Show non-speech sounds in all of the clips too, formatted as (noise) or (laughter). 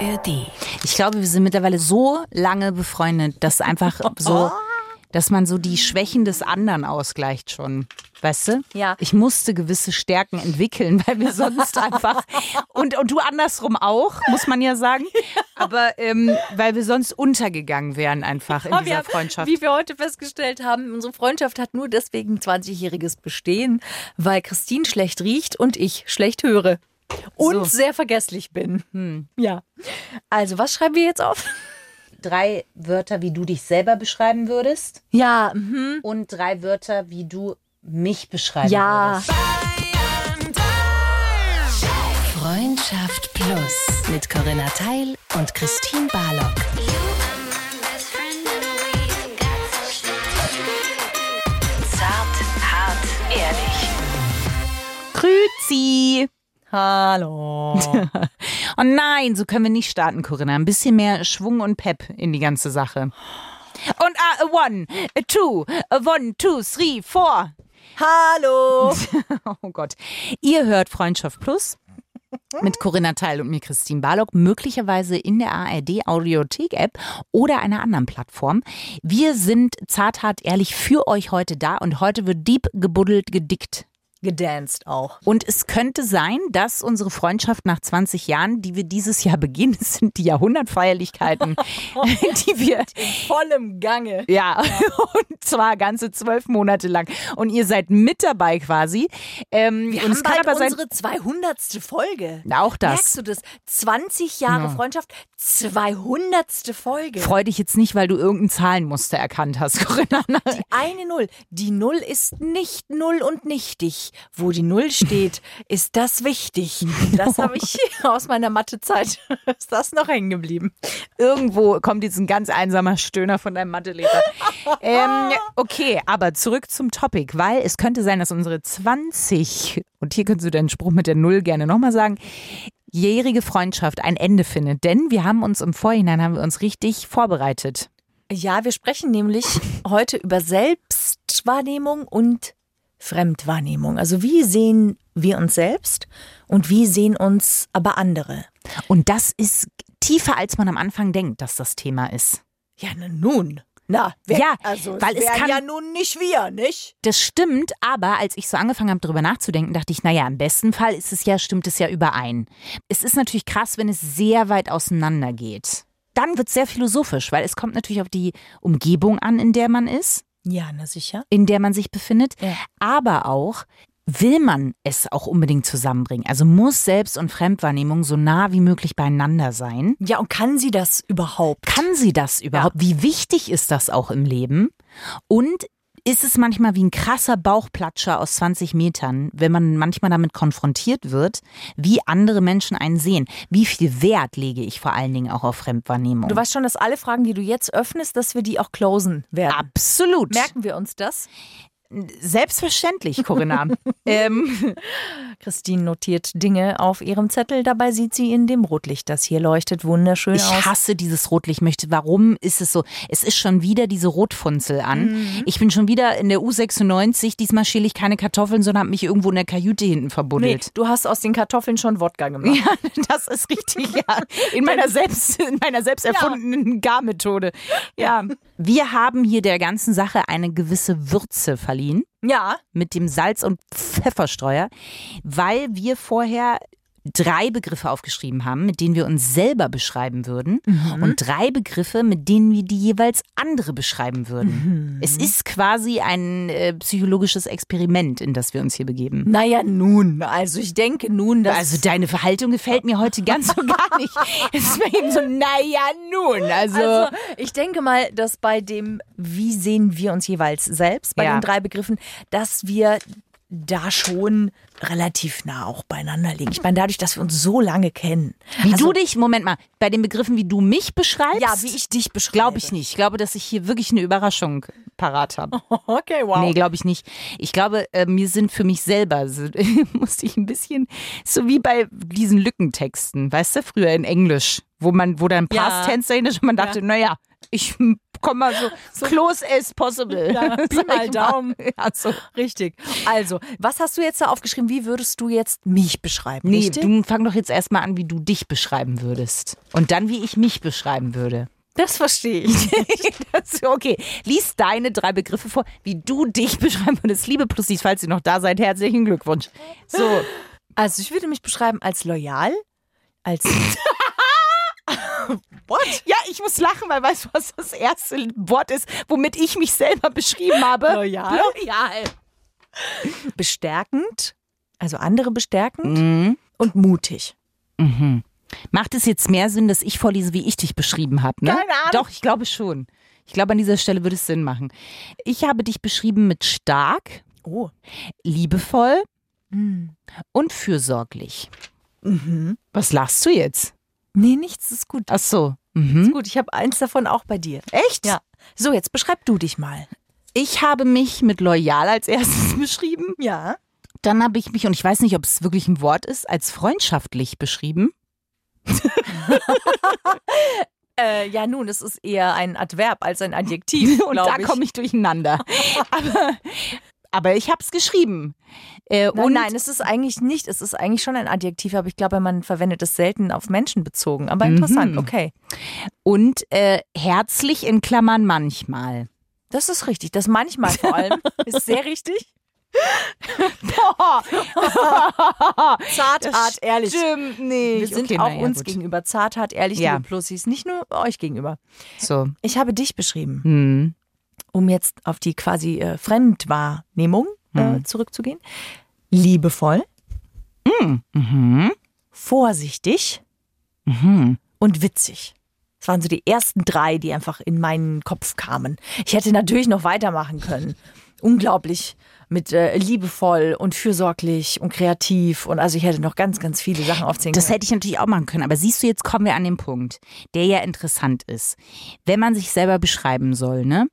ARD. Ich glaube, wir sind mittlerweile so lange befreundet, dass einfach so, dass man so die Schwächen des anderen ausgleicht schon. Weißt du? Ja. Ich musste gewisse Stärken entwickeln, weil wir sonst einfach (laughs) und, und du andersrum auch, muss man ja sagen. Aber ähm, weil wir sonst untergegangen wären einfach in Aber dieser wir, Freundschaft. Wie wir heute festgestellt haben, unsere Freundschaft hat nur deswegen 20-jähriges Bestehen, weil Christine schlecht riecht und ich schlecht höre. Und So. sehr vergesslich bin. Ja. Also, was schreiben wir jetzt auf? Drei Wörter, wie du dich selber beschreiben würdest Ja, mhm. und drei Wörter, wie du mich beschreiben ja. würdest. Freundschaft Plus mit Corinna Teil und Christine Barlock. Zart, hart, ehrlich. Grüezi! Hallo. (laughs) Oh nein, so können wir nicht starten, Corinna. Ein bisschen mehr Schwung und Pep in die ganze Sache. Und a one, two, one, two, three, four. Hallo. (laughs) Oh Gott. Ihr hört Freundschaft Plus mit Corinna Teil und mir Christine Barlock, möglicherweise in der ARD Audiothek App oder einer anderen Plattform. Wir sind zart, hart, ehrlich für euch heute da und heute wird deep gebuddelt, gedickt. Gedanced auch. Und es könnte sein, dass unsere Freundschaft nach 20 Jahren, die wir dieses Jahr beginnen, sind die Jahrhundertfeierlichkeiten, (laughs) die wir Vollem Gange. ja, (laughs) und zwar ganze zwölf Monate lang. Und ihr seid mit dabei quasi. Ähm, Wir und haben bald aber unsere 200. Folge. auch das. Merkst du das? 20 Jahre Freundschaft, 200. Folge. Freu dich jetzt nicht, weil du irgendein Zahlenmuster erkannt hast, (laughs) Corinna. Die eine Null. Die Null ist nicht null und nichtig. Wo die Null steht, ist das wichtig. Das habe ich (laughs) aus meiner Mathezeit. (laughs) Ist das noch hängen geblieben? Irgendwo kommt jetzt ein ganz einsamer Stöhner von deinem Mathelehrer. ähm, okay, aber zurück zum Topic, weil es könnte sein, dass unsere 20, und hier könntest du deinen Spruch mit der Null gerne nochmal sagen, jährige Freundschaft ein Ende findet. Denn wir haben uns im Vorhinein, haben wir uns richtig vorbereitet. Ja, wir sprechen nämlich heute über Selbstwahrnehmung und Fremdwahrnehmung. Also wie sehen wir uns selbst und wie sehen uns aber andere? Und das ist tiefer, als man am Anfang denkt, dass das Thema ist. Ja, na nun. Na, wer, Ja, also weil es kann- ja nun nicht wir, nicht? Das stimmt, aber als ich so angefangen habe, darüber nachzudenken, dachte ich, naja, im besten Fall ist es ja, stimmt es ja überein. Es ist natürlich krass, wenn es sehr weit auseinander geht. Dann wird es sehr philosophisch, weil es kommt natürlich auf die Umgebung an, in der man ist, Ja, na sicher. in der man sich befindet, Ja. aber auch will man es auch unbedingt zusammenbringen. Also muss Selbst- und Fremdwahrnehmung so nah wie möglich beieinander sein. Ja, und kann sie das überhaupt? Kann sie das überhaupt? Wie wichtig ist das auch im Leben? Und ist es manchmal wie ein krasser Bauchplatscher aus 20 Metern, wenn man manchmal damit konfrontiert wird, wie andere Menschen einen sehen? Wie viel Wert lege ich vor allen Dingen auch auf Fremdwahrnehmung? Du weißt schon, dass alle Fragen, die du jetzt öffnest, dass wir die auch closen werden. Absolut. Merken wir uns das? Selbstverständlich, Corinna. (laughs) ähm, Christine notiert Dinge auf ihrem Zettel. Dabei sieht sie in dem Rotlicht, das hier leuchtet, wunderschön ich aus. hasse dieses Rotlicht. Möchte, warum ist es so? Es ist schon wieder diese Rotfunzel an. Mhm. Ich bin schon wieder in der U96. Diesmal schäle ich keine Kartoffeln, sondern habe mich irgendwo in der Kajüte hinten Nee, verbuddelt. du hast aus den Kartoffeln schon Wodka gemacht. Ja, (laughs) das ist richtig, ja. In meiner selbst, in meiner selbst erfundenen Garmethode. Ja. Wir haben hier der ganzen Sache eine gewisse Würze verliehen Ja, mit dem Salz- und Pfefferstreuer, weil wir vorher drei Begriffe aufgeschrieben haben, mit denen wir uns selber beschreiben würden und drei Begriffe, mit denen wir die jeweils andere beschreiben würden. Es ist quasi ein äh, psychologisches Experiment, in das wir uns hier begeben. naja, nun. Also ich denke nun, dass. Also deine Verhaltung gefällt mir heute ganz und gar nicht. (laughs) Es ist mir eben so, naja, nun. Also, Also, ich denke mal, dass bei dem, wie sehen wir uns jeweils selbst, bei Ja. den drei Begriffen, dass wir da schon relativ nah auch beieinander liegen. Ich meine, dadurch, dass wir uns so lange kennen. wie also, du dich, Moment mal, bei den Begriffen, wie du mich beschreibst, Ja, wie ich dich beschreibe. glaube ich nicht. Ich glaube, dass ich hier wirklich eine Überraschung parat habe. (laughs) Okay, wow. Nee, glaube ich nicht. Ich glaube, äh, mir sind für mich selber, so, (laughs) musste ich ein bisschen, so wie bei diesen Lückentexten, weißt du, früher in Englisch, wo man, wo dann Ja. Past Tense dahinter ist und man dachte, naja, ich (laughs) komme mal so, close as possible. Ja, (laughs) Pi mal Daumen. Ja, so. Richtig. Also, was hast du jetzt da aufgeschrieben? Wie würdest du jetzt mich beschreiben? Nee, richtig? du fang doch jetzt erstmal an, wie du dich beschreiben würdest. Und dann, wie ich mich beschreiben würde. das verstehe ich. (laughs) Das okay. Lies deine drei Begriffe vor, wie du dich beschreiben würdest. Liebe Plussis, falls ihr noch da seid, herzlichen Glückwunsch. So. Also, ich würde mich beschreiben als loyal, als (laughs) What? Ja, ich muss lachen, weil weißt du, was das erste Wort ist, womit ich mich selber beschrieben habe? Loyal? Loyal. bestärkend, also andere bestärkend Mhm. und mutig. Mhm. Macht es jetzt mehr Sinn, dass ich vorlese, wie ich dich beschrieben habe? Ne? Keine Ahnung. Doch, ich glaube schon. Ich glaube, an dieser Stelle würde es Sinn machen. Ich habe dich beschrieben mit stark, Oh. liebevoll Hm. und fürsorglich. Mhm. Was lachst du jetzt? Nee, nichts ist gut. Ach so. Mhm. Gut, ich habe eins davon auch bei dir. Echt? Ja. So, jetzt beschreib du dich mal. Ich habe mich mit loyal als erstes (laughs) beschrieben. Ja. Dann habe ich mich, und ich weiß nicht, ob es wirklich ein Wort ist, als freundschaftlich beschrieben. (laughs) Äh, ja, nun, es ist eher ein Adverb als ein Adjektiv. (laughs) Und da komme ich durcheinander. aber, aber ich habe es geschrieben. Äh, Nein, nein, es ist eigentlich nicht. Es ist eigentlich schon ein Adjektiv, aber ich glaube, man verwendet es selten auf Menschen bezogen. Aber Mhm. interessant, okay. Und äh, herzlich in Klammern manchmal. Das ist richtig. Das manchmal vor allem (laughs) ist sehr richtig. (laughs) (laughs) Zart, hart, ehrlich. Stimmt nicht. Wir sind Okay, auch naja, uns gut. gegenüber zart, hart, ehrlich, Ja. liebe Plussis. Nicht nur euch gegenüber. So. Ich habe dich beschrieben, Hm. Um jetzt auf die quasi äh, Fremdwahrnehmung äh, Hm. zurückzugehen. Liebevoll, Mhm. vorsichtig Mhm. und witzig. Das waren so die ersten drei, die einfach in meinen Kopf kamen. Ich hätte natürlich noch weitermachen können. Unglaublich mit äh, liebevoll und fürsorglich und kreativ und also ich hätte noch ganz, ganz viele Sachen aufzählen Das können. hätte ich natürlich auch machen können. Aber siehst du, jetzt kommen wir an den Punkt, der ja interessant ist. Wenn man sich selber beschreiben soll, ne?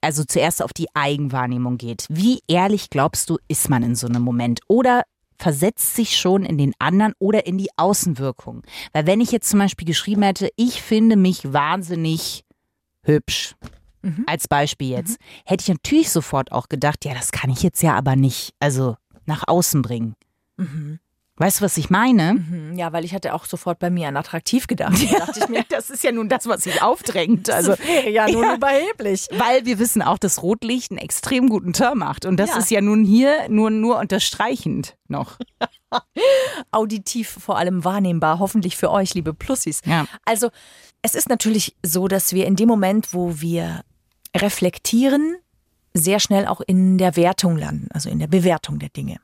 Also zuerst auf die Eigenwahrnehmung geht. Wie ehrlich glaubst du, ist man in so einem Moment? Oder versetzt sich schon in den anderen oder in die Außenwirkung? Weil wenn ich jetzt zum Beispiel geschrieben hätte, ich finde mich wahnsinnig hübsch. Mhm. Als Beispiel jetzt, hätte ich natürlich sofort auch gedacht, ja, das kann ich jetzt ja aber nicht, also nach außen bringen. Mhm. Weißt du, was ich meine? Mhm, Ja, weil ich hatte auch sofort bei mir an attraktiv gedacht. Da dachte ich mir, (laughs) das ist ja nun das, was sich aufdrängt. Also, ja nun Ja. überheblich. weil wir wissen auch, dass Rotlicht einen extrem guten Turn macht. Und das Ja. ist ja nun hier nur, nur unterstreichend noch. (laughs) Auditiv vor allem wahrnehmbar, hoffentlich für euch, liebe Plussis. Ja. Also, es ist natürlich so, dass wir in dem Moment, wo wir reflektieren, sehr schnell auch in der Wertung landen, also in der Bewertung der Dinge.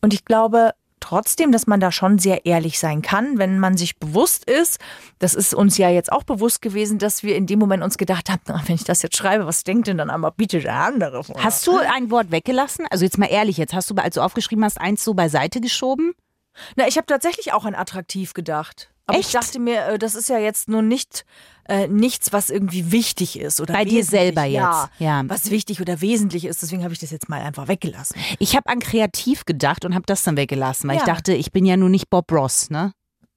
Und ich glaube trotzdem, dass man da schon sehr ehrlich sein kann, wenn man sich bewusst ist, das ist uns ja jetzt auch bewusst gewesen, dass wir in dem Moment uns gedacht haben, na, wenn ich das jetzt schreibe, was denkt denn dann aber bitte der andere? von? Hast du ein Wort weggelassen? Also jetzt mal ehrlich, jetzt hast du, als du aufgeschrieben hast, eins so beiseite geschoben? Na, ich habe tatsächlich auch an attraktiv gedacht. Aber Echt? ich dachte mir, äh, das ist ja jetzt nun nicht äh, nichts, was irgendwie wichtig ist oder Bei dir selber jetzt, Ja, ja. was wichtig oder wesentlich ist. Deswegen habe ich das jetzt mal einfach weggelassen. Ich habe an kreativ gedacht und habe das dann weggelassen, weil ich Ja. dachte, ich bin ja nun nicht Bob Ross, ne?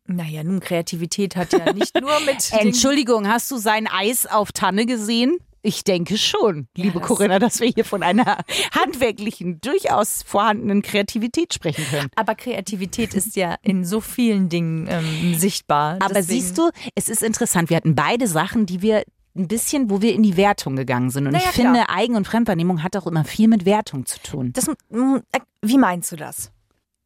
Naja, nun Kreativität hat ja nicht nur (laughs) mit Entschuldigung, hast du sein Eis auf Tanne gesehen? Ich denke schon, liebe das- Corinna, dass wir hier von einer (laughs) handwerklichen, durchaus vorhandenen Kreativität sprechen können. Aber Kreativität ist ja in so vielen Dingen ähm, sichtbar. Aber Deswegen- siehst du, es ist interessant. Wir hatten beide Sachen, die wir ein bisschen, wo wir in die Wertung gegangen sind. Und Naja, ich finde, Eigen- und Fremdwahrnehmung hat auch immer viel mit Wertung zu tun. Das, mm, äh, wie meinst du das?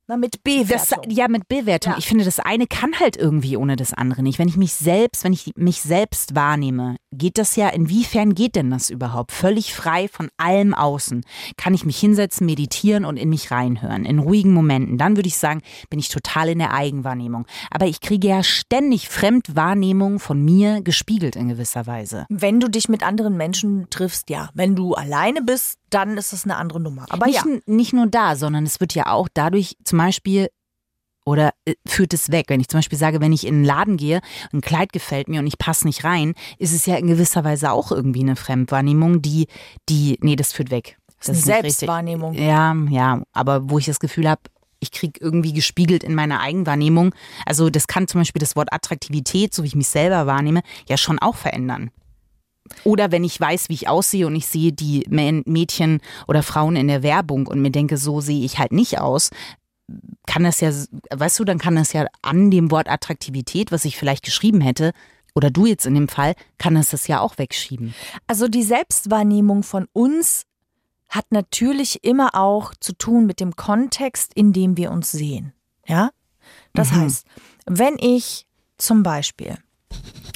Na, mit Das, Bewertung. ja, mit Bewertung. Ja. Ich finde, das eine kann halt irgendwie ohne das andere nicht. Wenn ich mich selbst, wenn ich mich selbst wahrnehme, geht das ja, inwiefern geht denn das überhaupt? Völlig frei von allem außen. Kann ich mich hinsetzen, meditieren und in mich reinhören, in ruhigen Momenten. Dann würde ich sagen, bin ich total in der Eigenwahrnehmung. Aber ich kriege ja ständig Fremdwahrnehmung von mir gespiegelt in gewisser Weise. Wenn du dich mit anderen Menschen triffst, ja. Wenn du alleine bist, dann ist das eine andere Nummer. Aber nicht, ja. nicht nur da, sondern es wird ja auch dadurch zum Beispiel oder äh, führt es weg. Wenn ich zum Beispiel sage, wenn ich in einen Laden gehe, ein Kleid gefällt mir und ich passe nicht rein, ist es ja in gewisser Weise auch irgendwie eine Fremdwahrnehmung, die, die, nee, das führt weg. Das ist eine nicht richtig. Selbstwahrnehmung. Ja, ja, aber wo ich das Gefühl habe, ich kriege irgendwie gespiegelt in meiner Eigenwahrnehmung. Also das kann zum Beispiel das Wort Attraktivität, so wie ich mich selber wahrnehme, ja schon auch verändern. Oder wenn ich weiß, wie ich aussehe und ich sehe die Mädchen oder Frauen in der Werbung und mir denke, so sehe ich halt nicht aus, kann das ja, weißt du, dann kann das ja an dem Wort Attraktivität, was ich vielleicht geschrieben hätte, oder du jetzt in dem Fall, kann es das ja auch wegschieben. Also die Selbstwahrnehmung von uns hat natürlich immer auch zu tun mit dem Kontext, in dem wir uns sehen. Ja? Das mhm. heißt, wenn ich zum Beispiel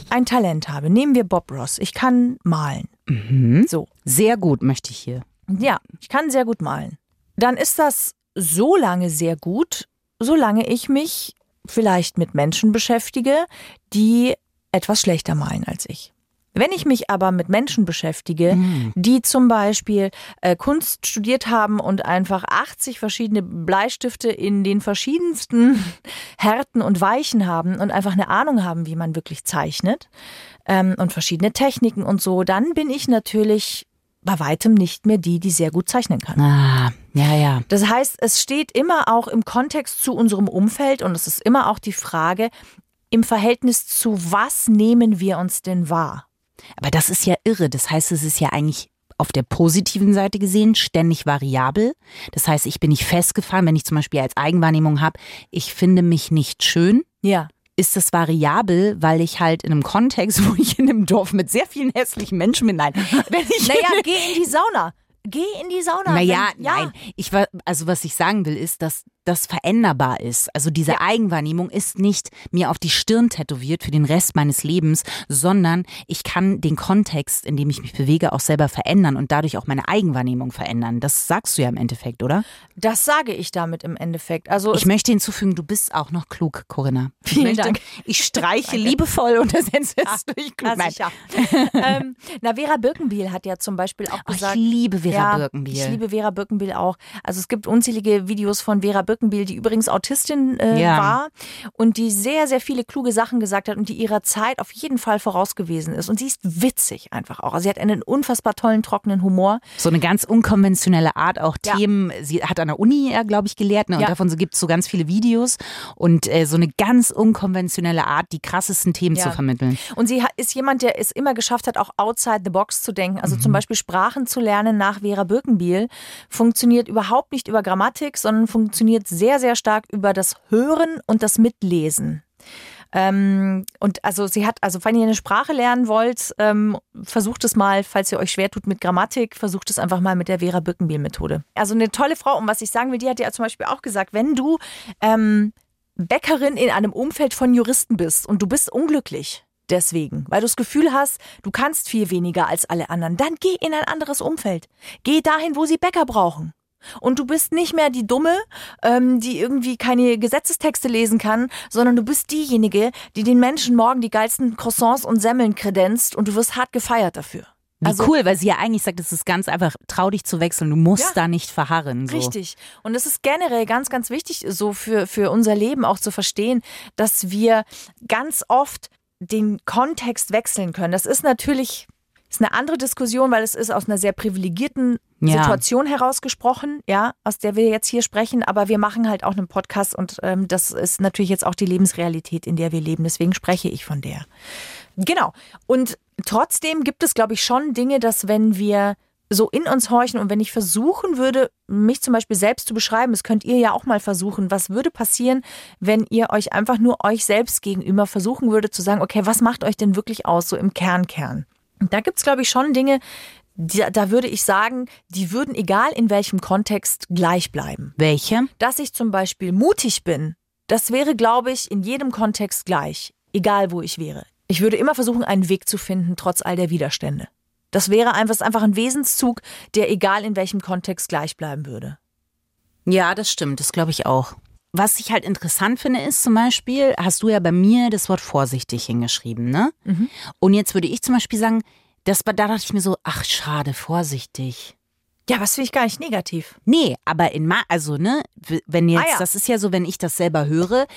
ein Talent habe, nehmen wir Bob Ross, ich kann malen. Mhm. So. Sehr gut, möchte ich hier. Ja, ich kann sehr gut malen. Dann ist das so lange sehr gut, solange ich mich vielleicht mit Menschen beschäftige, die etwas schlechter malen als ich. Wenn ich mich aber mit Menschen beschäftige, mhm. die zum Beispiel äh, Kunst studiert haben und einfach 80 verschiedene Bleistifte in den verschiedensten (laughs) Härten und Weichen haben und einfach eine Ahnung haben, wie man wirklich zeichnet ähm, und verschiedene Techniken und so, dann bin ich natürlich bei weitem nicht mehr die, die sehr gut zeichnen kann. Ah, ja, ja. Das heißt, es steht immer auch im Kontext zu unserem Umfeld und es ist immer auch die Frage, im Verhältnis zu was nehmen wir uns denn wahr? Aber das ist ja irre. Das heißt, es ist ja eigentlich auf der positiven Seite gesehen ständig variabel. Das heißt, ich bin nicht festgefahren, wenn ich zum Beispiel als Eigenwahrnehmung habe, ich finde mich nicht schön. Ja. Ist das variabel, weil ich halt in einem Kontext, (laughs) wo ich in einem Dorf mit sehr vielen hässlichen Menschen bin, nein. (laughs) Wenn ich naja, (laughs) geh in die Sauna. Geh in die Sauna. Naja, wenn, ja. nein. Ich war, also was ich sagen will, ist, dass das veränderbar ist. Also diese ja. Eigenwahrnehmung ist nicht mir auf die Stirn tätowiert für den Rest meines Lebens, sondern ich kann den Kontext, in dem ich mich bewege, auch selber verändern und dadurch auch meine Eigenwahrnehmung verändern. Das sagst du ja im Endeffekt, oder? Das sage ich damit im Endeffekt. Also ich möchte hinzufügen, du bist auch noch klug, Corinna. Vielen möchte, Dank. Ich streiche liebevoll und das es ja, durch klug. Nein. ähm, na, Vera Birkenbiel hat ja zum Beispiel auch gesagt. Oh, ich liebe Vera ja, Birkenbiel. Ich liebe Vera Birkenbiel auch. Also es gibt unzählige Videos von Vera Birkenbiel die übrigens Autistin äh, ja. war und die sehr, sehr viele kluge Sachen gesagt hat und die ihrer Zeit auf jeden Fall voraus gewesen ist. Und sie ist witzig einfach auch. Also sie hat einen unfassbar tollen, trockenen Humor. So eine ganz unkonventionelle Art, auch ja. Themen. Sie hat an der Uni, glaube ich, gelehrt ne? und ja. davon gibt es so ganz viele Videos und äh, so eine ganz unkonventionelle Art, die krassesten Themen zu vermitteln. Und sie ist jemand, der es immer geschafft hat, auch outside the box zu denken. Also mhm. zum Beispiel Sprachen zu lernen nach Vera Birkenbiel funktioniert überhaupt nicht über Grammatik, sondern funktioniert sehr, sehr stark über das Hören und das Mitlesen. Ähm, und also sie hat, also wenn ihr eine Sprache lernen wollt, ähm, versucht es mal, falls ihr euch schwer tut mit Grammatik, versucht es einfach mal mit der Vera Bückenbiel-Methode. Also eine tolle Frau, und was ich sagen will, die hat ja zum Beispiel auch gesagt, wenn du ähm, Bäckerin in einem Umfeld von Juristen bist und du bist unglücklich, deswegen, weil du das Gefühl hast, du kannst viel weniger als alle anderen, dann geh in ein anderes Umfeld. Geh dahin, wo sie Bäcker brauchen. Und du bist nicht mehr die Dumme, ähm, die irgendwie keine Gesetzestexte lesen kann, sondern du bist diejenige, die den Menschen morgen die geilsten Croissants und Semmeln kredenzt und du wirst hart gefeiert dafür. Wie also, cool, weil sie ja eigentlich sagt, es ist ganz einfach, trau dich zu wechseln, du musst ja, da nicht verharren. So. Richtig. Und es ist generell ganz, ganz wichtig, so für, für unser Leben auch zu verstehen, dass wir ganz oft den Kontext wechseln können. Das ist natürlich ist eine andere Diskussion, weil es ist aus einer sehr privilegierten ja. Situation herausgesprochen, ja, aus der wir jetzt hier sprechen. Aber wir machen halt auch einen Podcast und ähm, das ist natürlich jetzt auch die Lebensrealität, in der wir leben. Deswegen spreche ich von der. Genau. Und trotzdem gibt es, glaube ich, schon Dinge, dass wenn wir so in uns horchen und wenn ich versuchen würde, mich zum Beispiel selbst zu beschreiben, das könnt ihr ja auch mal versuchen, was würde passieren, wenn ihr euch einfach nur euch selbst gegenüber versuchen würdet zu sagen, okay, was macht euch denn wirklich aus, so im Kernkern? Da gibt es, glaube ich, schon Dinge, die, da würde ich sagen, die würden egal in welchem Kontext gleich bleiben. Welche? Dass ich zum Beispiel mutig bin, das wäre, glaube ich, in jedem Kontext gleich, egal wo ich wäre. Ich würde immer versuchen, einen Weg zu finden, trotz all der Widerstände. Das wäre einfach, einfach ein Wesenszug, der egal in welchem Kontext gleich bleiben würde. Ja, das stimmt, das glaube ich auch. Was ich halt interessant finde, ist zum Beispiel, hast du ja bei mir das Wort vorsichtig hingeschrieben, ne? Mhm. Und jetzt würde ich zum Beispiel sagen, das, da dachte ich mir so, ach schade, vorsichtig. Ja, was finde ich gar nicht negativ. Nee, aber in ma also ne, wenn jetzt, ah, ja. das ist ja so, wenn ich das selber höre,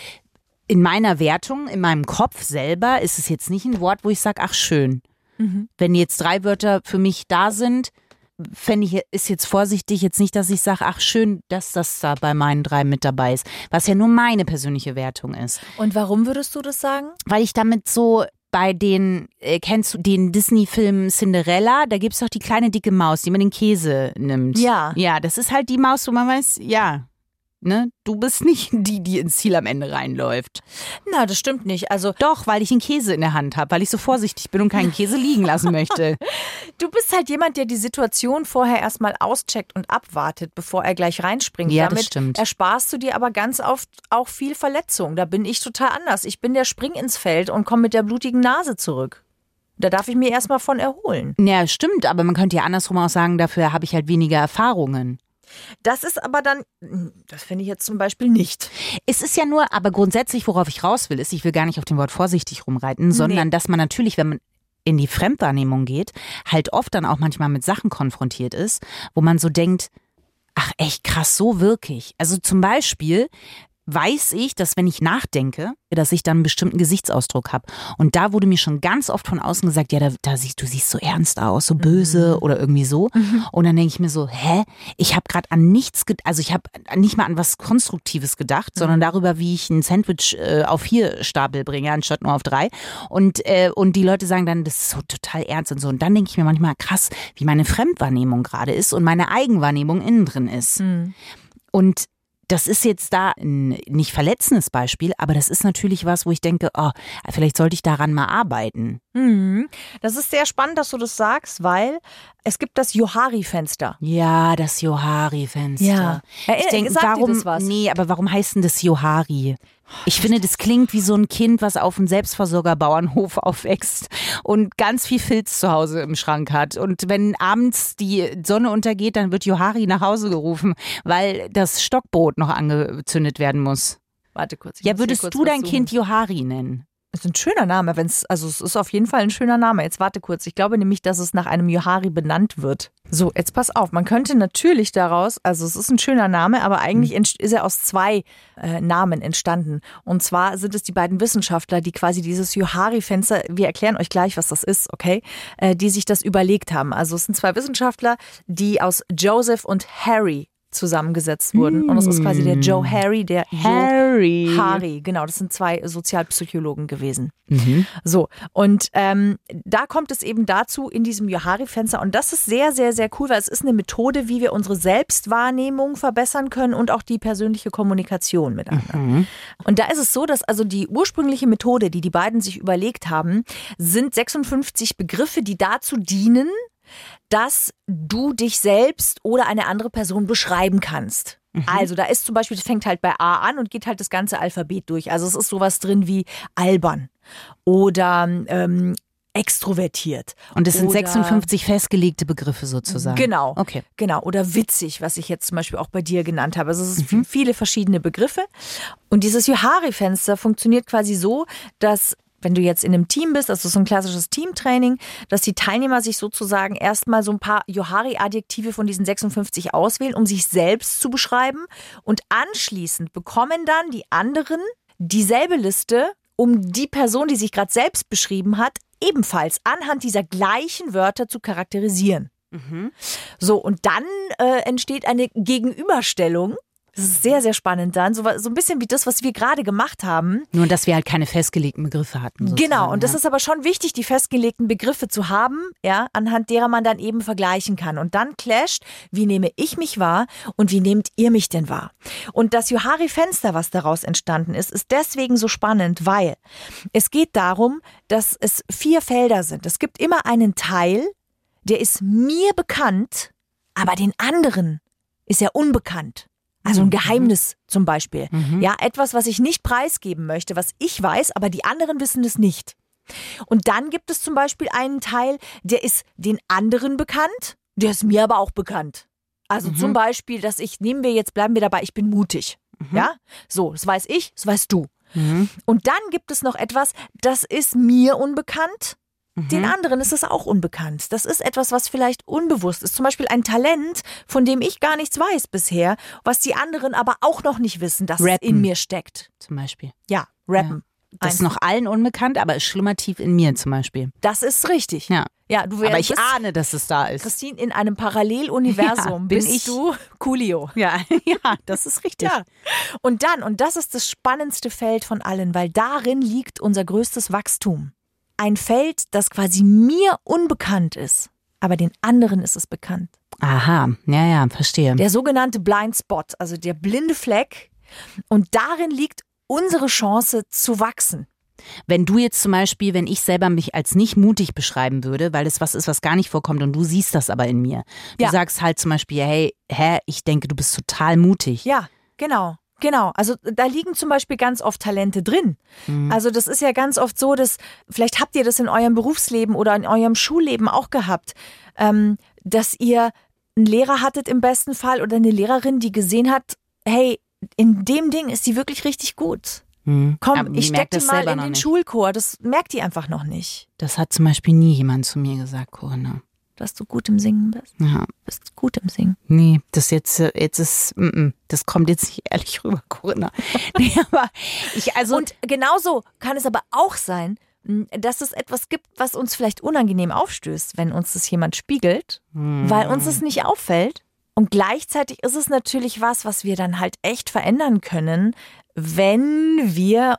in meiner Wertung, in meinem Kopf selber, ist es jetzt nicht ein Wort, wo ich sage, ach schön. Mhm. Wenn jetzt drei Wörter für mich da sind, fände ich, ist jetzt vorsichtig, jetzt nicht, dass ich sage, ach schön, dass das da bei meinen drei mit dabei ist, was ja nur meine persönliche Wertung ist. Und warum würdest du das sagen? Weil ich damit so bei den, äh, kennst du den Disney-Film Cinderella? Da gibt es doch die kleine dicke Maus, die man den Käse nimmt. Ja. Ja, das ist halt die Maus, wo man weiß, ja, ne, du bist (laughs) nicht die, die ins Ziel am Ende reinläuft. Na, das stimmt nicht. Also Doch, weil ich einen Käse in der Hand habe, weil ich so vorsichtig bin und keinen (laughs) Käse liegen lassen möchte. du bist halt jemand, der die Situation vorher erstmal auscheckt und abwartet, bevor er gleich reinspringt. Ja, das Damit stimmt. ersparst du dir aber ganz oft auch viel Verletzung. Da bin ich total anders. Ich bin der Spring ins Feld und komme mit der blutigen Nase zurück. Da darf ich mir erstmal von erholen. Ja, stimmt, aber man könnte ja andersrum auch sagen, dafür habe ich halt weniger Erfahrungen. Das ist aber dann, das finde ich jetzt zum Beispiel nicht. Es ist ja nur, aber grundsätzlich, worauf ich raus will, ist, ich will gar nicht auf dem Wort vorsichtig rumreiten, sondern dass man natürlich, wenn man in die Fremdwahrnehmung geht, halt oft dann auch manchmal mit Sachen konfrontiert ist, wo man so denkt, ach echt krass, so wirklich. Also zum Beispiel weiß ich, dass wenn ich nachdenke, dass ich dann einen bestimmten Gesichtsausdruck habe. Und da wurde mir schon ganz oft von außen gesagt, ja, da, da siehst du siehst so ernst aus, so böse oder irgendwie so. Und dann denke ich mir so, hä? Ich habe gerade an nichts, also ich habe nicht mal an was Konstruktives gedacht, sondern darüber, wie ich ein Sandwich äh, auf vier Stapel bringe, anstatt nur auf drei. Und, äh, und die Leute sagen dann, das ist so total ernst und so. Und dann denke ich mir manchmal, krass, wie meine Fremdwahrnehmung gerade ist und meine Eigenwahrnehmung innen drin ist. Und das ist jetzt da ein nicht verletzendes Beispiel, aber das ist natürlich was, wo ich denke, oh, vielleicht sollte ich daran mal arbeiten. Mhm. Das ist sehr spannend, dass du das sagst, weil es gibt das Johari-Fenster. Ja, das Johari-Fenster. Ja. Ich denke, Sagt dir warum, das was? nee, aber warum heißt denn das Johari? Ich finde, das klingt wie so ein Kind, was auf einem Selbstversorgerbauernhof (laughs) aufwächst und ganz viel Filz zu Hause im Schrank hat. Und wenn abends die Sonne untergeht, dann wird Johari nach Hause gerufen, weil das Stockbrot noch angezündet werden muss. Warte kurz. Ja, würdest du dein. Kind Johari nennen? Ist ein schöner Name, wenn's, also es ist auf jeden Fall ein schöner Name. Jetzt warte kurz. Ich glaube nämlich, dass es nach einem Johari benannt wird. So, jetzt pass auf. Man könnte natürlich daraus, also es ist ein schöner Name, aber eigentlich ist er aus zwei äh, Namen entstanden. Und zwar sind es die beiden Wissenschaftler, die quasi dieses Johari-Fenster, wir erklären euch gleich, was das ist, okay, äh, die sich das überlegt haben. Also es sind zwei Wissenschaftler, die aus Joseph und Harry zusammengesetzt wurden. Und es ist quasi der Joe Harry, der Harry. Hari, genau, das sind zwei Sozialpsychologen gewesen. So, und ähm, da kommt es eben dazu in diesem Johari-Fenster. Und das ist sehr, sehr, sehr cool, weil es ist eine Methode, wie wir unsere Selbstwahrnehmung verbessern können und auch die persönliche Kommunikation mit anderen. Und da ist es so, dass also die ursprüngliche Methode, die die beiden sich überlegt haben, sind 56 Begriffe, die dazu dienen, dass du dich selbst oder eine andere Person beschreiben kannst. Also da ist zum Beispiel, das fängt halt bei A an und geht halt das ganze Alphabet durch. Also es ist sowas drin wie albern oder ähm, extrovertiert. Und es sind oder 56 festgelegte Begriffe sozusagen. Genau. Okay. Genau. Oder witzig, was ich jetzt zum Beispiel auch bei dir genannt habe. Also es sind viele verschiedene Begriffe. Und dieses Johari-Fenster funktioniert quasi so, dass wenn du jetzt in einem Team bist, das ist so ein klassisches Teamtraining, dass die Teilnehmer sich sozusagen erstmal so ein paar Johari-Adjektive von diesen 56 auswählen, um sich selbst zu beschreiben. Und anschließend bekommen dann die anderen dieselbe Liste, um die Person, die sich gerade selbst beschrieben hat, ebenfalls anhand dieser gleichen Wörter zu charakterisieren. So, und dann äh, entsteht eine Gegenüberstellung. Das ist sehr, sehr spannend dann. So, so ein bisschen wie das, was wir gerade gemacht haben. Nur, dass wir halt keine festgelegten Begriffe hatten. Genau, und das ja. ist aber schon wichtig, die festgelegten Begriffe zu haben, ja, anhand derer man dann eben vergleichen kann. Und dann clasht, wie nehme ich mich wahr und wie nehmt ihr mich denn wahr? Und das Johari-Fenster, was daraus entstanden ist, ist deswegen so spannend, weil es geht darum, dass es vier Felder sind. Es gibt immer einen Teil, der ist mir bekannt, aber den anderen ist er unbekannt. Also ein Geheimnis zum Beispiel. Ja, etwas, was ich nicht preisgeben möchte, was ich weiß, aber die anderen wissen es nicht. Und dann gibt es zum Beispiel einen Teil, der ist den anderen bekannt, der ist mir aber auch bekannt. Also zum Beispiel, dass ich, nehmen wir jetzt, bleiben wir dabei, ich bin mutig. Ja, so, das weiß ich, das weißt du. Und dann gibt es noch etwas, das ist mir unbekannt. Den anderen ist es auch unbekannt. Das ist etwas, was vielleicht unbewusst ist. Zum Beispiel ein Talent, von dem ich gar nichts weiß bisher, was die anderen aber auch noch nicht wissen, dass es Rappen. in mir steckt. Zum Beispiel. Ja, rappen. Das ist noch allen unbekannt, aber es schlummert tief in mir zum Beispiel. Das ist richtig. Ja. Ja, du Aber ich ahne, dass es da ist. Christine, in einem Paralleluniversum Ja, bin bist ich. du Coolio. (laughs) Ja, ja, das ist richtig. Ja. Und dann, und das ist das spannendste Feld von allen, weil darin liegt unser größtes Wachstum. Ein Feld, das quasi mir unbekannt ist, aber den anderen ist es bekannt. Aha, ja, ja, verstehe. Der sogenannte Blind Spot, also der blinde Fleck. Und darin liegt unsere Chance zu wachsen. Wenn du jetzt zum Beispiel, wenn ich selber mich als nicht mutig beschreiben würde, weil es was ist, was gar nicht vorkommt und du siehst das aber in mir. Du Ja. sagst halt zum Beispiel, hey, hä, ich denke, du bist total mutig. Ja, genau. Genau, also da liegen zum Beispiel ganz oft Talente drin. Also das ist ja ganz oft so, dass vielleicht habt ihr das in eurem Berufsleben oder in eurem Schulleben auch gehabt, ähm, dass ihr einen Lehrer hattet im besten Fall oder eine Lehrerin, die gesehen hat, hey, in dem Ding ist die wirklich richtig gut. Hm. Komm, Aber ich steck merkt die das mal in den nicht. Schulchor. Das merkt die einfach noch nicht, Das hat zum Beispiel nie jemand zu mir gesagt, Corinna. Dass du gut im Singen bist. Ja. Bist gut im Singen. Nee, das jetzt, äh, jetzt ist, mm, mm, das kommt jetzt nicht ehrlich rüber, (laughs) Corinna. Nee, aber ich, also. Und genauso kann es aber auch sein, dass es etwas gibt, was uns vielleicht unangenehm aufstößt, wenn uns das jemand spiegelt, weil uns es nicht auffällt. Und gleichzeitig ist es natürlich was, was wir dann halt echt verändern können, wenn wir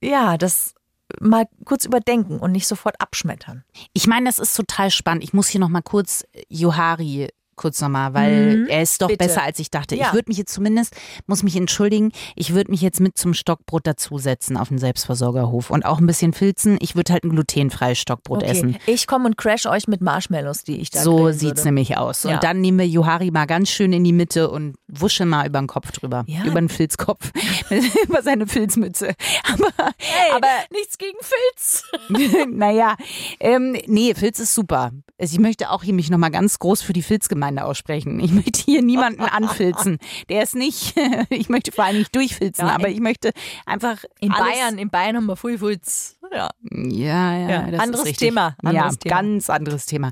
ja das mal kurz überdenken und nicht sofort abschmettern. Ich meine, das ist total spannend. Ich muss hier noch mal kurz Johari kurz nochmal, weil Mhm, er ist doch bitte. besser als ich dachte. Ja. Ich würde mich jetzt zumindest, muss mich entschuldigen, ich würde mich jetzt mit zum Stockbrot dazusetzen auf den Selbstversorgerhof und auch ein bisschen filzen. Ich würde halt ein glutenfreies Stockbrot essen. ich komme und crash euch mit Marshmallows, die ich da So sieht's würde. nämlich aus. Ja. Und dann nehmen wir Johari mal ganz schön in die Mitte und wuschen mal über den Kopf drüber. Ja. Über den Filzkopf. (laughs) über seine Filzmütze. Aber, Hey, aber nichts gegen Filz. (laughs) naja, ähm, nee, Filz ist super. Also ich möchte auch hier mich nochmal ganz groß für die Filzgemeinde aussprechen. Ich möchte hier niemanden (laughs) anfilzen. Der ist nicht, (laughs) ich möchte vor allem nicht durchfilzen, Ja, aber ich möchte einfach In Bayern, in Bayern haben wir viel Filz. Ja. Ja, ja, Ja, das anderes ist. Thema, anderes ja, Thema. ganz anderes Thema.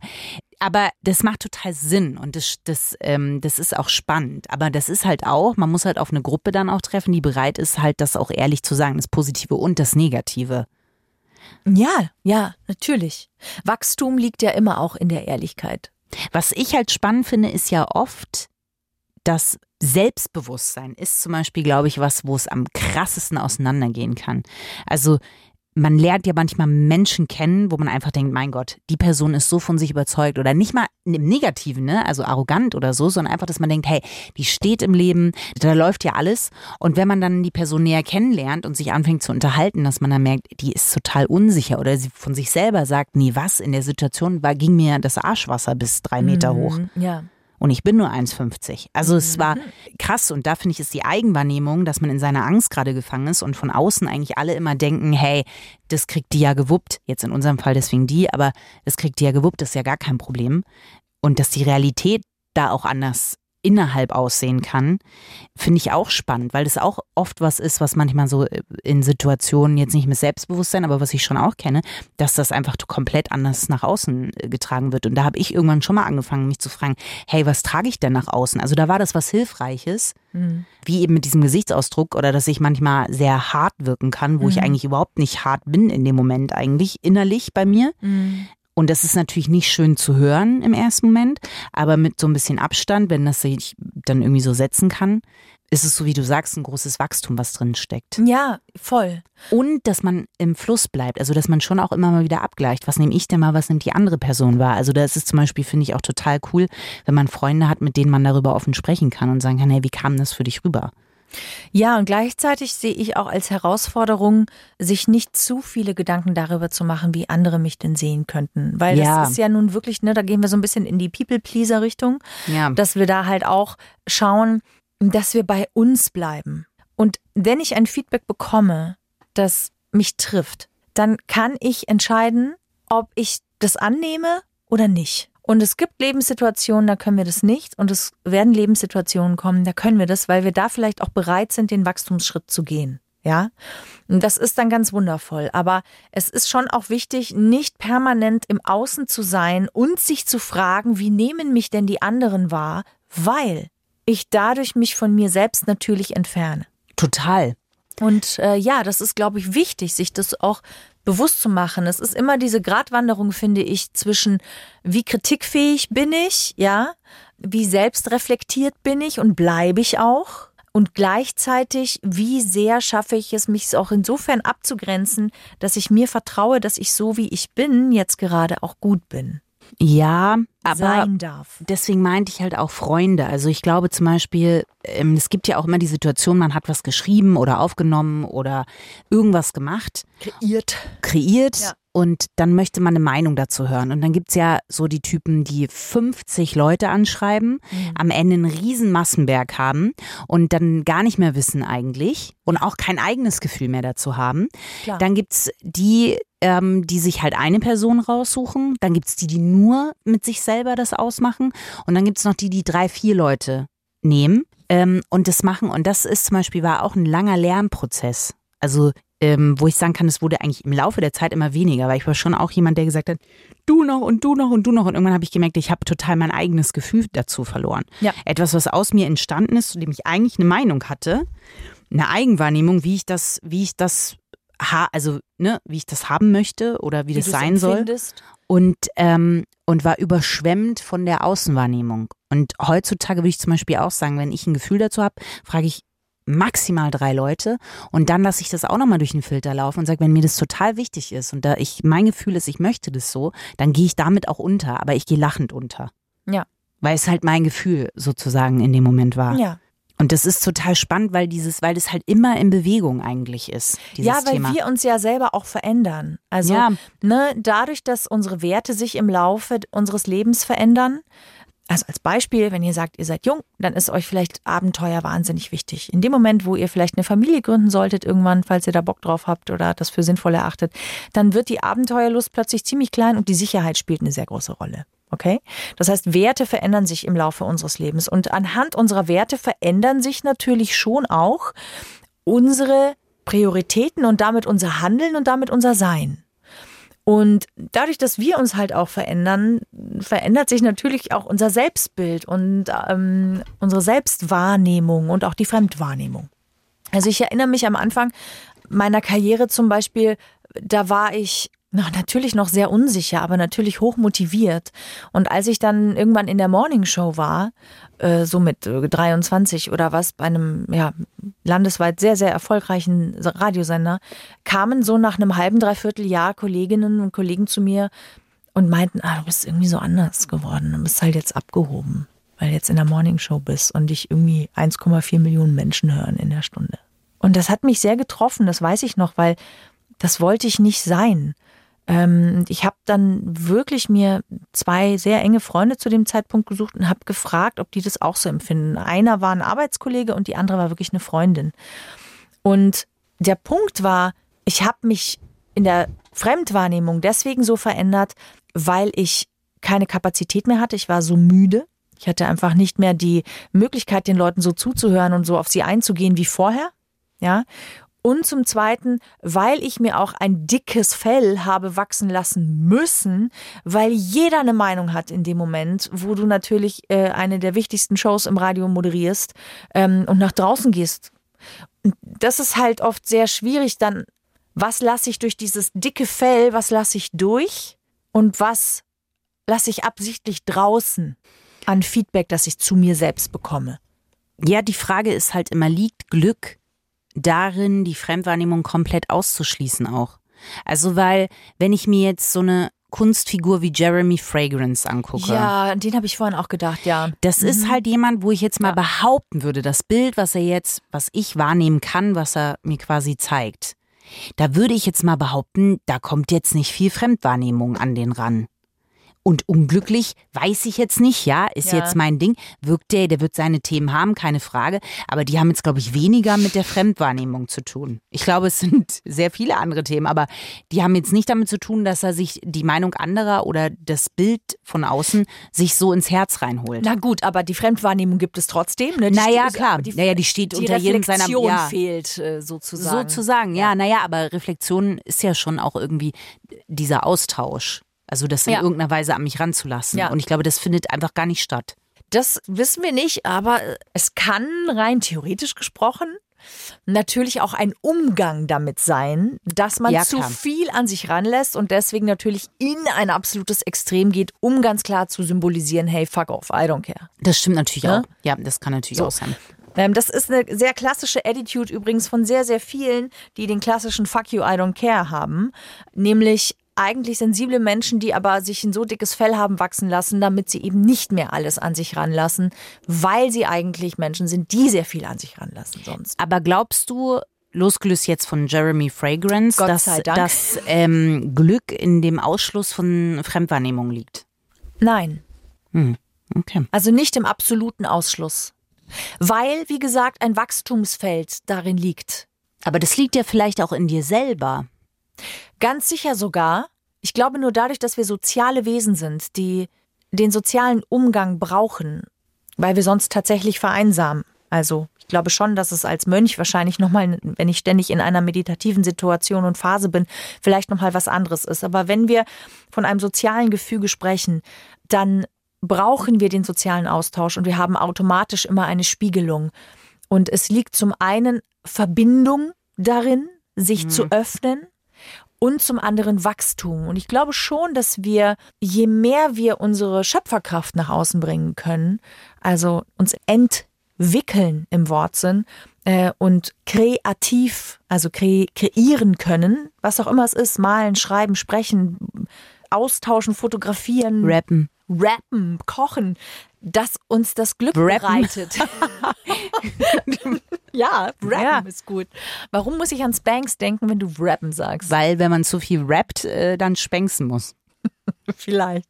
Aber das macht total Sinn und das, das, ähm, das ist auch spannend. Aber das ist halt auch, man muss halt auf eine Gruppe dann auch treffen, die bereit ist, halt das auch ehrlich zu sagen, das Positive und das Negative. Ja, ja, natürlich. Wachstum liegt ja immer auch in der Ehrlichkeit. Was ich halt spannend finde, ist ja oft das Selbstbewusstsein ist zum Beispiel, glaube ich, was, wo es am krassesten auseinandergehen kann. Also man lernt ja manchmal Menschen kennen, wo man einfach denkt, mein Gott, die Person ist so von sich überzeugt oder nicht mal im Negativen, ne, also arrogant oder so, sondern einfach, dass man denkt, hey, die steht im Leben, da läuft ja alles. Und wenn man dann die Person näher kennenlernt und sich anfängt zu unterhalten, dass man dann merkt, die ist total unsicher oder sie von sich selber sagt, nee, was, in der Situation war, ging mir das Arschwasser bis drei Meter hoch. Mhm, Ja. Und ich bin nur 1,50. Also es war krass und da finde ich ist die Eigenwahrnehmung, dass man in seiner Angst gerade gefangen ist und von außen eigentlich alle immer denken, hey, das kriegt die ja gewuppt. Jetzt in unserem Fall deswegen die, aber das kriegt die ja gewuppt, das ist ja gar kein Problem. Und dass die Realität da auch anders innerhalb aussehen kann, finde ich auch spannend, weil das auch oft was ist, was manchmal so in Situationen jetzt nicht mit Selbstbewusstsein, aber was ich schon auch kenne, dass das einfach komplett anders nach außen äh, getragen wird. Und da habe ich irgendwann schon mal angefangen, mich zu fragen, hey, was trage ich denn nach außen? Also da war das was Hilfreiches, Mhm. wie eben mit diesem Gesichtsausdruck oder dass ich manchmal sehr hart wirken kann, wo ich eigentlich überhaupt nicht hart bin in dem Moment eigentlich, innerlich bei mir. Mhm. Und das ist natürlich nicht schön zu hören im ersten Moment, aber mit so ein bisschen Abstand, wenn das sich dann irgendwie so setzen kann, ist es so, wie du sagst, ein großes Wachstum, was drin steckt. Ja, voll. Und dass man im Fluss bleibt, also dass man schon auch immer mal wieder abgleicht. Was nehme ich denn mal, was nimmt die andere Person wahr? Also da ist es zum Beispiel, finde ich, auch total cool, wenn man Freunde hat, mit denen man darüber offen sprechen kann und sagen kann, hey, wie kam das für dich rüber? Ja, und gleichzeitig sehe ich auch als Herausforderung, sich nicht zu viele Gedanken darüber zu machen, wie andere mich denn sehen könnten. Weil Ja. das ist ja nun wirklich, ne, da gehen wir so ein bisschen in die People-Pleaser-Richtung, Ja. dass wir da halt auch schauen, dass wir bei uns bleiben. Und wenn ich ein Feedback bekomme, das mich trifft, dann kann ich entscheiden, ob ich das annehme oder nicht. Und es gibt Lebenssituationen, da können wir das nicht. Und es werden Lebenssituationen kommen, da können wir das, weil wir da vielleicht auch bereit sind, den Wachstumsschritt zu gehen. Ja, und das ist dann ganz wundervoll. Aber es ist schon auch wichtig, nicht permanent im Außen zu sein und sich zu fragen, wie nehmen mich denn die anderen wahr, weil ich dadurch mich von mir selbst natürlich entferne. Total. Und äh, ja, das ist, glaube ich, wichtig, sich das auch bewusst zu machen. Es ist immer diese Gratwanderung, finde ich, zwischen wie kritikfähig bin ich, ja, wie selbstreflektiert bin ich und bleibe ich auch. Und gleichzeitig, wie sehr schaffe ich es, mich auch insofern abzugrenzen, dass ich mir vertraue, dass ich so wie ich bin, jetzt gerade auch gut bin. Ja, aber deswegen meinte ich halt auch Freunde. Also ich glaube zum Beispiel, ähm, es gibt ja auch immer die Situation, man hat was geschrieben oder aufgenommen oder irgendwas gemacht, Kreiert. kreiert Ja. und dann möchte man eine Meinung dazu hören. Und dann gibt's ja so die Typen, die 50 Leute anschreiben, Mhm. am Ende einen riesen Massenberg haben und dann gar nicht mehr wissen eigentlich und auch kein eigenes Gefühl mehr dazu haben. Klar. Dann gibt's die, ähm, die sich halt eine Person raussuchen. Dann gibt's die, die nur mit sich selber das ausmachen. Und dann gibt's noch die, die drei, vier Leute nehmen ähm, und das machen. Und das ist zum Beispiel war auch ein langer Lernprozess. Also ähm, wo ich sagen kann, es wurde eigentlich im Laufe der Zeit immer weniger, weil ich war schon auch jemand, der gesagt hat, du noch und du noch und du noch. Und irgendwann habe ich gemerkt, ich habe total mein eigenes Gefühl dazu verloren. Ja. Etwas, was aus mir entstanden ist, zu dem ich eigentlich eine Meinung hatte, eine Eigenwahrnehmung, wie ich das, wie ich das ha also ne, wie ich das haben möchte oder wie, Wie das sein soll und ähm, und war überschwemmt von der Außenwahrnehmung. Und heutzutage würde ich zum Beispiel auch sagen, wenn ich ein Gefühl dazu habe, frage ich maximal drei Leute und dann lasse ich das auch nochmal durch den Filter laufen und sage, wenn mir das total wichtig ist und da ich mein Gefühl ist, ich möchte das so, dann gehe ich damit auch unter, aber ich gehe lachend unter. Ja. Weil es halt mein Gefühl sozusagen in dem Moment war. Ja. Und das ist total spannend, weil dieses, weil das halt immer in Bewegung eigentlich ist, dieses ja, weil Thema. wir uns ja selber auch verändern. Also Ja. ne, dadurch, dass unsere Werte sich im Laufe unseres Lebens verändern. Also als Beispiel, wenn ihr sagt, ihr seid jung, dann ist euch vielleicht Abenteuer wahnsinnig wichtig. In dem Moment, wo ihr vielleicht eine Familie gründen solltet, irgendwann, falls ihr da Bock drauf habt oder das für sinnvoll erachtet, dann wird die Abenteuerlust plötzlich ziemlich klein und die Sicherheit spielt eine sehr große Rolle. Okay? Das heißt, Werte verändern sich im Laufe unseres Lebens und anhand unserer Werte verändern sich natürlich schon auch unsere Prioritäten und damit unser Handeln und damit unser Sein. Und dadurch, dass wir uns halt auch verändern, verändert sich natürlich auch unser Selbstbild und ähm, unsere Selbstwahrnehmung und auch die Fremdwahrnehmung. Also ich erinnere mich am Anfang meiner Karriere zum Beispiel, da war ich na, natürlich noch sehr unsicher, aber natürlich hoch motiviert. Und als ich dann irgendwann in der Morning Show war, äh, so mit äh, 23 oder was, bei einem ja, landesweit sehr, sehr erfolgreichen Radiosender, kamen so nach einem halben, dreiviertel Jahr Kolleginnen und Kollegen zu mir und meinten, ah, du bist irgendwie so anders geworden, du bist halt jetzt abgehoben, weil du jetzt in der Morning Show bist und dich irgendwie 1,4 Millionen Menschen hören in der Stunde. Und das hat mich sehr getroffen, das weiß ich noch, weil das wollte ich nicht sein. Ähm, ich habe dann wirklich mir zwei sehr enge Freunde zu dem Zeitpunkt gesucht und habe gefragt, ob die das auch so empfinden. Einer war ein Arbeitskollege und die andere war wirklich eine Freundin. Und der Punkt war, ich habe mich in der Fremdwahrnehmung deswegen so verändert, weil ich keine Kapazität mehr hatte. Ich war so müde. Ich hatte einfach nicht mehr die Möglichkeit, den Leuten so zuzuhören und so auf sie einzugehen wie vorher. Ja. Und zum Zweiten, weil ich mir auch ein dickes Fell habe wachsen lassen müssen, weil jeder eine Meinung hat in dem Moment, wo du natürlich äh, eine der wichtigsten Shows im Radio moderierst ähm, und nach draußen gehst. Und das ist halt oft sehr schwierig dann. Was lasse ich durch dieses dicke Fell, was lasse ich durch und was lasse ich absichtlich draußen an Feedback, das ich zu mir selbst bekomme? Ja, die Frage ist halt immer, liegt Glück darin, die Fremdwahrnehmung komplett auszuschließen auch? Also, weil, wenn ich mir jetzt so eine Kunstfigur wie Jeremy Fragrance angucke. Ja, an den habe ich vorhin auch gedacht, ja. Das ist halt jemand, wo ich jetzt mal Ja. behaupten würde, das Bild, was er jetzt, was ich wahrnehmen kann, was er mir quasi zeigt. Da würde ich jetzt mal behaupten, da kommt jetzt nicht viel Fremdwahrnehmung an den ran. Und unglücklich weiß ich jetzt nicht, ja, ist Ja. jetzt mein Ding. Wirkt der, der wird seine Themen haben, keine Frage. Aber die haben jetzt, glaube ich, weniger mit der Fremdwahrnehmung zu tun. Ich glaube, es sind sehr viele andere Themen, aber die haben jetzt nicht damit zu tun, dass er sich die Meinung anderer oder das Bild von außen sich so ins Herz reinholt. Na gut, aber die Fremdwahrnehmung gibt es trotzdem. Ne? Die Naja, klar. Die, Naja, die steht die unter jedem seiner- Reflexion ja. fehlt äh, sozusagen. Sozusagen, ja, naja, aber Reflexion ist ja schon auch irgendwie dieser Austausch. Also das in Ja. irgendeiner Weise an mich ranzulassen. Ja. Und ich glaube, das findet einfach gar nicht statt. Das wissen wir nicht, aber es kann rein theoretisch gesprochen natürlich auch ein Umgang damit sein, dass man Ja, zu viel an sich ranlässt und deswegen natürlich in ein absolutes Extrem geht, um ganz klar zu symbolisieren, hey, fuck off, I don't care. Das stimmt natürlich Ja? auch. Ja, das kann natürlich auch sein. Ähm, das ist eine sehr klassische Attitude übrigens von sehr, sehr vielen, die den klassischen Fuck you, I don't care haben. Nämlich eigentlich sensible Menschen, die aber sich ein so dickes Fell haben wachsen lassen, damit sie eben nicht mehr alles an sich ranlassen, weil sie eigentlich Menschen sind, die sehr viel an sich ranlassen sonst. Aber glaubst du, losgelöst jetzt von Jeremy Fragrance, dass das ähm, Glück in dem Ausschluss von Fremdwahrnehmung liegt? Nein, Okay. also nicht im absoluten Ausschluss. Weil, wie gesagt, ein Wachstumsfeld darin liegt. Aber das liegt ja vielleicht auch in dir selber. Ganz sicher sogar. Ich glaube nur dadurch, dass wir soziale Wesen sind, die den sozialen Umgang brauchen, weil wir sonst tatsächlich vereinsamen. Also ich glaube schon, dass es als Mönch wahrscheinlich nochmal, wenn ich ständig in einer meditativen Situation und Phase bin, vielleicht nochmal was anderes ist. Aber wenn wir von einem sozialen Gefüge sprechen, dann brauchen wir den sozialen Austausch und wir haben automatisch immer eine Spiegelung. Und es liegt zum einen Verbindung darin, sich zu öffnen und zum anderen Wachstum. Und ich glaube schon, dass wir, je mehr wir unsere Schöpferkraft nach außen bringen können, also uns entwickeln im Wortsinn äh, und kreativ, also kre kreieren können, was auch immer es ist, malen, schreiben, sprechen, austauschen, fotografieren, Rappen. rappen, kochen, dass uns das Glück Rappen. bereitet. (laughs) ja, rappen Ja. ist gut. Warum muss ich an Spanks denken, wenn du rappen sagst? Weil wenn man zu viel rappt, äh, dann spenken muss. (laughs) Vielleicht.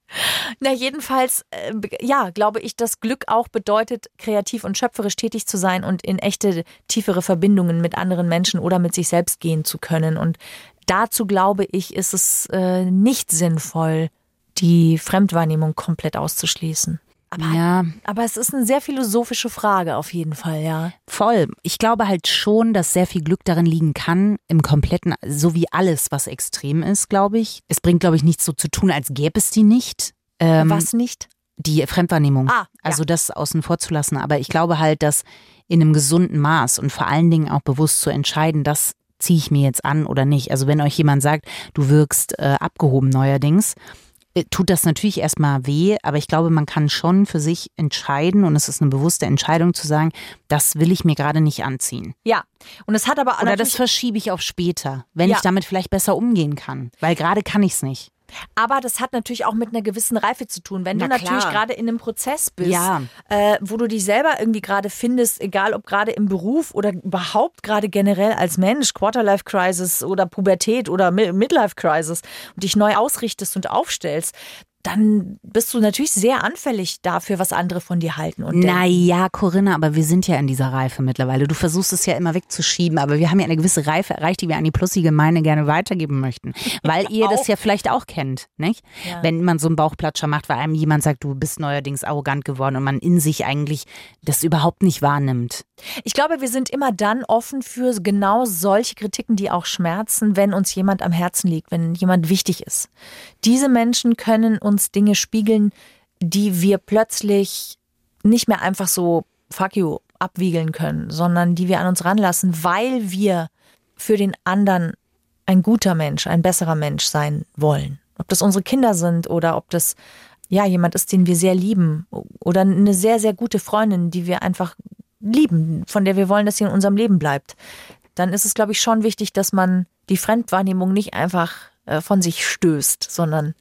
Na, jedenfalls, äh, ja, glaube ich, dass Glück auch bedeutet, kreativ und schöpferisch tätig zu sein und in echte, tiefere Verbindungen mit anderen Menschen oder mit sich selbst gehen zu können. Und dazu glaube ich, ist es äh, nicht sinnvoll, die Fremdwahrnehmung komplett auszuschließen. Aber, Ja, aber es ist eine sehr philosophische Frage auf jeden Fall, ja. voll. Ich glaube halt schon, dass sehr viel Glück darin liegen kann, im kompletten, so wie alles, was extrem ist, glaube ich. Es bringt, glaube ich, nichts so zu tun, als gäbe es die nicht. Ähm, Was nicht? Die Fremdwahrnehmung. Ah, ja. Also das außen vor zu lassen. Aber ich glaube halt, dass in einem gesunden Maß und vor allen Dingen auch bewusst zu entscheiden, das ziehe ich mir jetzt an oder nicht. Also wenn euch jemand sagt, du wirkst äh, abgehoben neuerdings, tut das natürlich erstmal weh, aber ich glaube, man kann schon für sich entscheiden und es ist eine bewusste Entscheidung zu sagen, das will ich mir gerade nicht anziehen. Ja. Und es hat aber Oder das verschiebe ich auf später, wenn Ja. ich damit vielleicht besser umgehen kann. Weil gerade kann ich es nicht. Aber das hat natürlich auch mit einer gewissen Reife zu tun. Wenn Na du natürlich klar. gerade in einem Prozess bist, Ja. äh, wo du dich selber irgendwie gerade findest, egal ob gerade im Beruf oder überhaupt gerade generell als Mensch, Quarterlife Crisis oder Pubertät oder Mi- Midlife Crisis und dich neu ausrichtest und aufstellst, dann bist du natürlich sehr anfällig dafür, was andere von dir halten. Und. Naja, Corinna, aber wir sind ja in dieser Reife mittlerweile. Du versuchst es ja immer wegzuschieben, aber wir haben ja eine gewisse Reife erreicht, die wir an die Plussige-Gemeinde gerne weitergeben möchten. Weil ihr das (laughs) ja vielleicht auch kennt, nicht? Ja. Wenn man so einen Bauchplatscher macht, weil einem jemand sagt, du bist neuerdings arrogant geworden und man in sich eigentlich das überhaupt nicht wahrnimmt. Ich glaube, wir sind immer dann offen für genau solche Kritiken, die auch schmerzen, wenn uns jemand am Herzen liegt, wenn jemand wichtig ist. Diese Menschen können uns Dinge spiegeln, die wir plötzlich nicht mehr einfach so fuck you abwiegeln können, sondern die wir an uns ranlassen, weil wir für den anderen ein guter Mensch, ein besserer Mensch sein wollen. Ob das unsere Kinder sind oder ob das ja jemand ist, den wir sehr lieben oder eine sehr, sehr gute Freundin, die wir einfach lieben, von der wir wollen, dass sie in unserem Leben bleibt, dann ist es, glaube ich, schon wichtig, dass man die Fremdwahrnehmung nicht einfach äh, von sich stößt, sondern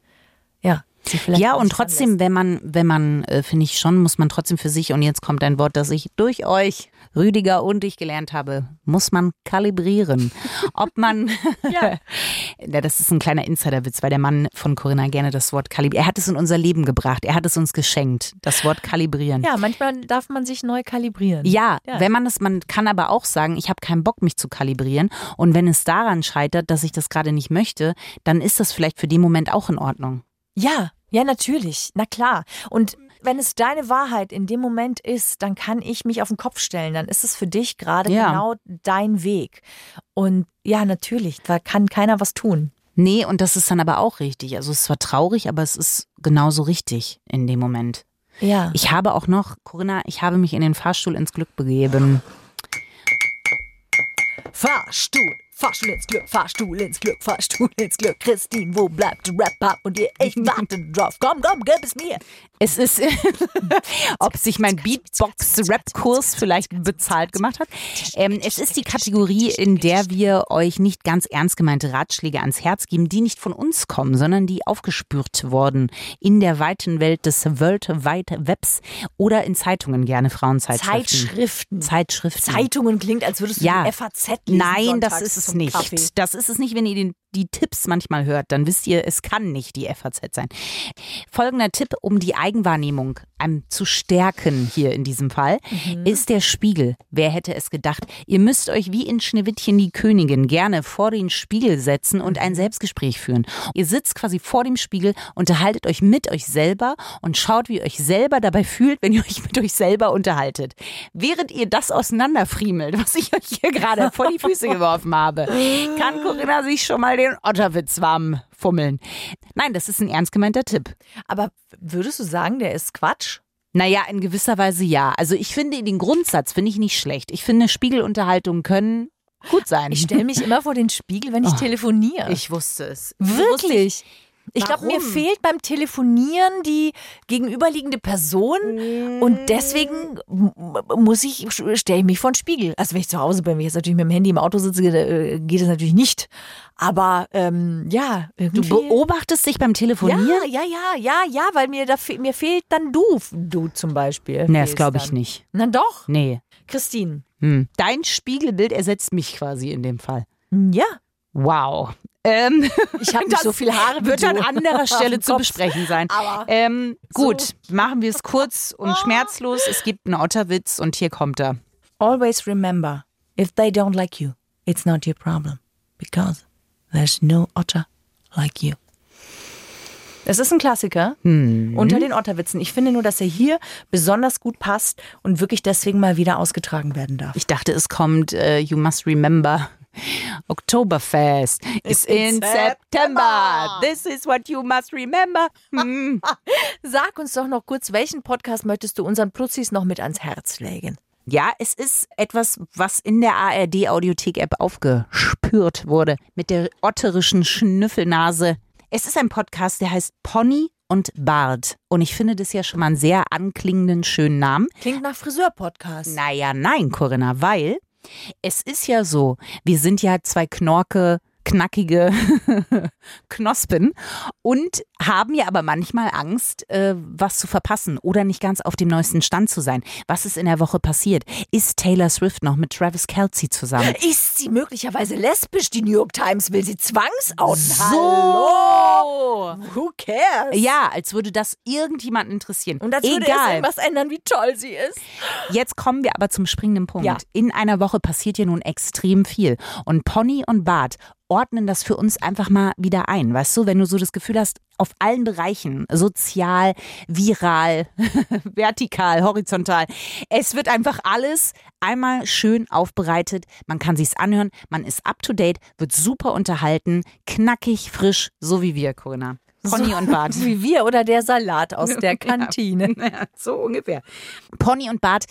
ja, sie vielleicht ja, und trotzdem, wenn man, wenn man, äh, finde ich schon, muss man trotzdem für sich, und jetzt kommt ein Wort, das ich durch euch, Rüdiger und ich gelernt habe, muss man kalibrieren. (laughs) Ob man, Ja. (laughs) ja, das ist ein kleiner Insiderwitz, weil der Mann von Corinna gerne das Wort kalibrieren, er hat es in unser Leben gebracht, er hat es uns geschenkt, das Wort kalibrieren. Ja, manchmal darf man sich neu kalibrieren. Ja, Ja. wenn man es, man kann aber auch sagen, ich habe keinen Bock, mich zu kalibrieren. Und wenn es daran scheitert, dass ich das gerade nicht möchte, dann ist das vielleicht für den Moment auch in Ordnung. Ja, ja, natürlich. Na klar. Und wenn es deine Wahrheit in dem Moment ist, dann kann ich mich auf den Kopf stellen. Dann ist es für dich gerade Ja. genau dein Weg. Und ja, natürlich, da kann keiner was tun. Nee, und das ist dann aber auch richtig. Also es ist zwar traurig, aber es ist genauso richtig in dem Moment. Ja. Ich habe auch noch, Corinna, ich habe mich in den Fahrstuhl ins Glück begeben. Fahrstuhl. Fahrstuhl ins Glück, Fahrstuhl ins Glück, Fahrstuhl ins Glück. Christine, wo bleibt Rap-Up und ihr? Ich warte drauf. Komm, komm, gib es mir. Es ist, (laughs) ob sich mein Beatbox-Rap-Kurs vielleicht bezahlt gemacht hat. Ähm, es ist die Kategorie, in der wir euch nicht ganz ernst gemeinte Ratschläge ans Herz geben, die nicht von uns kommen, sondern die aufgespürt wurden in der weiten Welt des World Wide Webs oder in Zeitungen gerne, Frauenzeitschriften. Zeitschriften. Zeitschriften. Zeitungen klingt, als würdest du Ja. FAZ lesen. Nein, das sonntags ist es nicht. Kaffee. Das ist es nicht, wenn ihr den, die Tipps manchmal hört, dann wisst ihr, es kann nicht die FAZ sein. Folgender Tipp, um die Eigenwahrnehmung ähm, zu stärken hier in diesem Fall, Mhm. ist der Spiegel. Wer hätte es gedacht? Ihr müsst euch wie in Schneewittchen die Königin gerne vor den Spiegel setzen und Mhm. ein Selbstgespräch führen. Ihr sitzt quasi vor dem Spiegel, unterhaltet euch mit euch selber und schaut, wie ihr euch selber dabei fühlt, wenn ihr (laughs) euch mit euch selber unterhaltet. Während ihr das auseinanderfriemelt, was ich euch hier gerade vor die Füße (laughs) geworfen habe, kann Corinna sich schon mal den Otterwitz warm fummeln. Nein, das ist ein ernst gemeinter Tipp. Aber würdest du sagen, der ist Quatsch? Naja, in gewisser Weise ja. Also ich finde den Grundsatz finde ich nicht schlecht. Ich finde Spiegelunterhaltungen können gut sein. Ich stelle mich immer vor den Spiegel, wenn ich telefoniere. Oh. Ich wusste es. Wirklich? Ich glaube, mir fehlt beim Telefonieren die gegenüberliegende Person und deswegen muss ich, stelle ich mich vor den Spiegel. Also wenn ich zu Hause bin, wenn ich jetzt natürlich mit dem Handy im Auto sitze, äh, geht es natürlich nicht. Aber ähm, ja, Du irgendwie. beobachtest dich beim Telefonieren? ja, ja, ja, ja, ja, weil mir, da, mir fehlt dann du, du zum Beispiel. Nee, das glaube ich nicht. Na doch, Nee. Christine. Hm. Dein Spiegelbild ersetzt mich quasi in dem Fall. Ja, Wow. Ähm, ich habe (laughs) nicht Das so viele Haare wird an anderer (laughs) Stelle zu besprechen sein. Aber Ähm, gut, so. machen wir es kurz (laughs) und schmerzlos. Es gibt einen Otterwitz und hier kommt er. Always remember, if they don't like you, it's not your problem. Because there's no otter like you. Es ist ein Klassiker unter den Otterwitzen. Ich finde nur, dass er hier besonders gut passt und wirklich deswegen mal wieder ausgetragen werden darf. Ich dachte, es kommt äh, You Must Remember. Oktoberfest is in September. This is what you must remember. Hm. (laughs) Sag uns doch noch kurz, welchen Podcast möchtest du unseren Plutzis noch mit ans Herz legen? Ja, es ist etwas, was in der ARD Audiothek App aufgespürt wurde mit der otterischen Schnüffelnase. Es ist ein Podcast, der heißt Pony und Bart. Und ich finde das ja schon mal einen sehr anklingenden, schönen Namen. Klingt nach Friseur-Podcast. Naja, nein, Corinna, weil es ist ja so, wir sind ja zwei Knorke, knackige (laughs) Knospen und haben ja aber manchmal Angst, äh, was zu verpassen oder nicht ganz auf dem neuesten Stand zu sein. Was ist in der Woche passiert? Ist Taylor Swift noch mit Travis Kelsey zusammen? Ist sie möglicherweise lesbisch? Die New York Times will sie zwangsouten. So! Who cares? Ja, als würde das irgendjemanden interessieren. Und als würde es Egal. irgendwas ändern, wie toll sie ist. Jetzt kommen wir aber zum springenden Punkt. Ja. In einer Woche passiert ja nun extrem viel. Und Pony und Bart ordnen das für uns einfach mal wieder ein. Weißt du, wenn du so das Gefühl hast, auf allen Bereichen, sozial, viral, (laughs) vertikal, horizontal, es wird einfach alles einmal schön aufbereitet. Man kann sich's anhören, man ist up to date, wird super unterhalten, knackig, frisch, so wie wir, Corinna. Pony So und Bart. (laughs) Wie wir oder der Salat aus der (laughs) Kantine. Ja, so ungefähr. Pony und Bart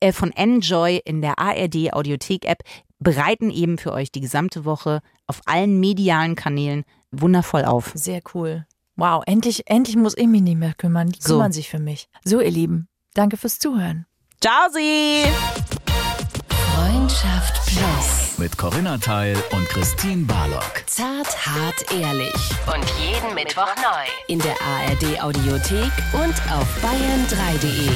äh, von Enjoy in der ARD Audiothek App bereiten eben für euch die gesamte Woche auf allen medialen Kanälen wundervoll auf. Sehr cool. Wow, endlich, endlich muss ich mich nicht mehr kümmern. Die So. kümmern sich für mich. So, ihr Lieben, danke fürs Zuhören. Ciao Sie! Freundschaft Plus. Mit Corinna Teil und Christine Barlock. Zart, hart, ehrlich. Und jeden Mittwoch neu. In der ARD Audiothek und auf bayern3.de.